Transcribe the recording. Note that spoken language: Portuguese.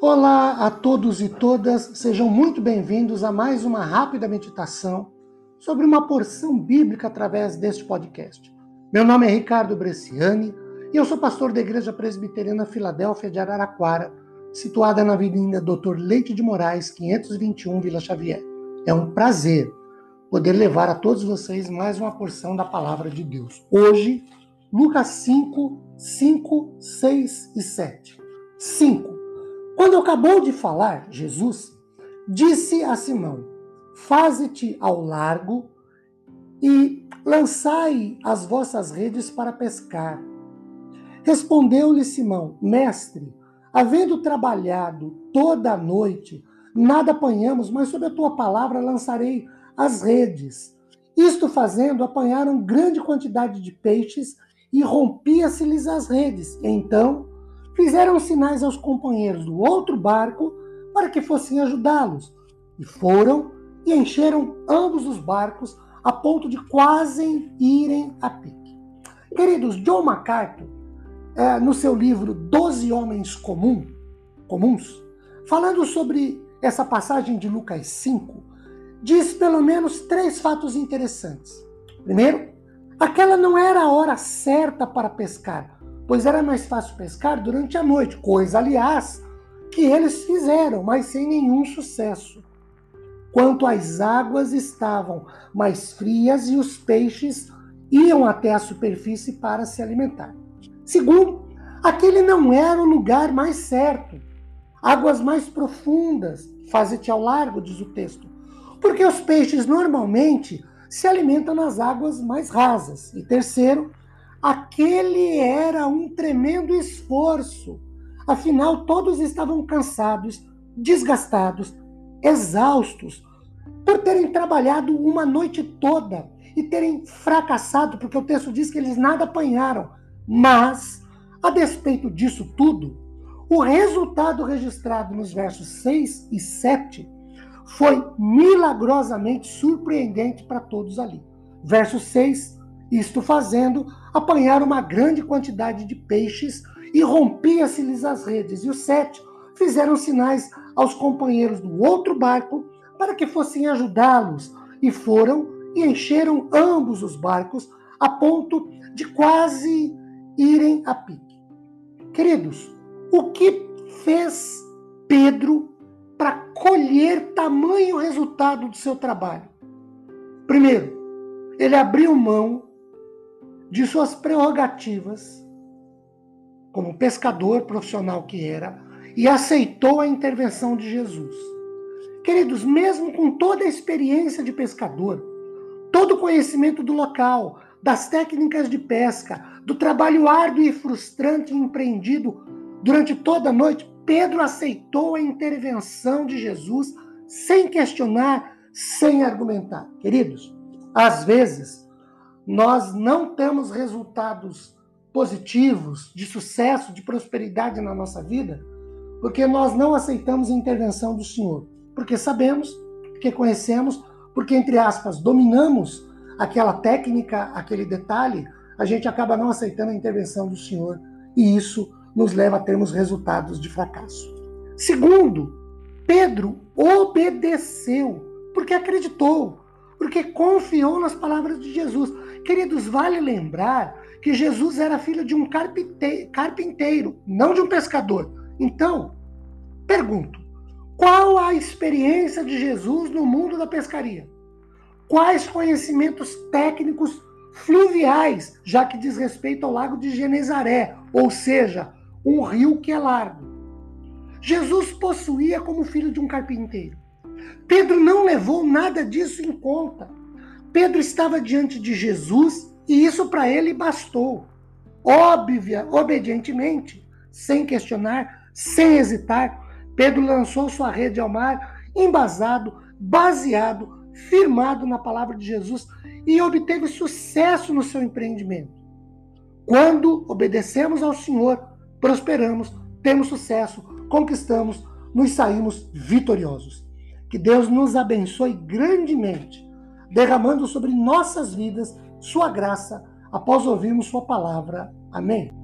Olá a todos e todas, sejam muito bem-vindos a mais uma rápida meditação sobre uma porção bíblica através deste podcast. Meu nome é Ricardo Bresciani e eu sou pastor da Igreja Presbiteriana Filadélfia de Araraquara, situada na Avenida Doutor Leite de Moraes, 521, Vila Xavier. É um prazer poder levar a todos vocês mais uma porção da palavra de Deus. Hoje, Lucas 5, 5, 6 e 7. 5. Quando acabou de falar, Jesus disse a Simão: Faze-te ao largo e lançai as vossas redes para pescar. Respondeu-lhe Simão: Mestre, havendo trabalhado toda a noite, nada apanhamos, mas sob a tua palavra lançarei as redes. Isto fazendo, apanharam grande quantidade de peixes e rompia-se-lhes as redes. Então fizeram sinais aos companheiros do outro barco para que fossem ajudá-los. E foram e encheram ambos os barcos a ponto de quase irem a pique. Queridos, John MacArthur, é, no seu livro Doze Homens Comum, Comuns, falando sobre essa passagem de Lucas 5, diz pelo menos três fatos interessantes. Primeiro, aquela não era a hora certa para pescar, pois era mais fácil pescar durante a noite, coisa, aliás, que eles fizeram, mas sem nenhum sucesso. Quanto as águas estavam mais frias e os peixes iam até a superfície para se alimentar. Segundo, aquele não era o lugar mais certo. Águas mais profundas, faze-te ao largo, diz o texto, porque os peixes normalmente se alimentam nas águas mais rasas. E terceiro, Aquele era um tremendo esforço. Afinal, todos estavam cansados, desgastados, exaustos, por terem trabalhado uma noite toda e terem fracassado, porque o texto diz que eles nada apanharam. Mas, a despeito disso tudo, o resultado registrado nos versos 6 e 7 foi milagrosamente surpreendente para todos ali. Verso 6 isto fazendo, apanharam uma grande quantidade de peixes e rompia-se-lhes as redes. E os sete fizeram sinais aos companheiros do outro barco para que fossem ajudá-los. E foram e encheram ambos os barcos a ponto de quase irem a pique. Queridos, o que fez Pedro para colher tamanho resultado do seu trabalho? Primeiro, ele abriu mão de suas prerrogativas como pescador profissional que era e aceitou a intervenção de Jesus. Queridos, mesmo com toda a experiência de pescador, todo o conhecimento do local, das técnicas de pesca, do trabalho árduo e frustrante empreendido durante toda a noite, Pedro aceitou a intervenção de Jesus sem questionar, sem argumentar. Queridos, às vezes nós não temos resultados positivos, de sucesso, de prosperidade na nossa vida, porque nós não aceitamos a intervenção do Senhor. Porque sabemos, porque conhecemos, porque, entre aspas, dominamos aquela técnica, aquele detalhe, a gente acaba não aceitando a intervenção do Senhor e isso nos leva a termos resultados de fracasso. Segundo, Pedro obedeceu porque acreditou, porque confiou nas palavras de Jesus. Queridos, vale lembrar que Jesus era filho de um carpinteiro, não de um pescador. Então, pergunto: qual a experiência de Jesus no mundo da pescaria? Quais conhecimentos técnicos fluviais, já que diz respeito ao lago de Genezaré, ou seja, um rio que é largo? Jesus possuía como filho de um carpinteiro. Pedro não levou nada disso em conta. Pedro estava diante de Jesus e isso para ele bastou. Óbvia, obedientemente, sem questionar, sem hesitar, Pedro lançou sua rede ao mar, embasado, baseado, firmado na palavra de Jesus e obteve sucesso no seu empreendimento. Quando obedecemos ao Senhor, prosperamos, temos sucesso, conquistamos, nos saímos vitoriosos. Que Deus nos abençoe grandemente derramando sobre nossas vidas sua graça após ouvirmos sua palavra. Amém.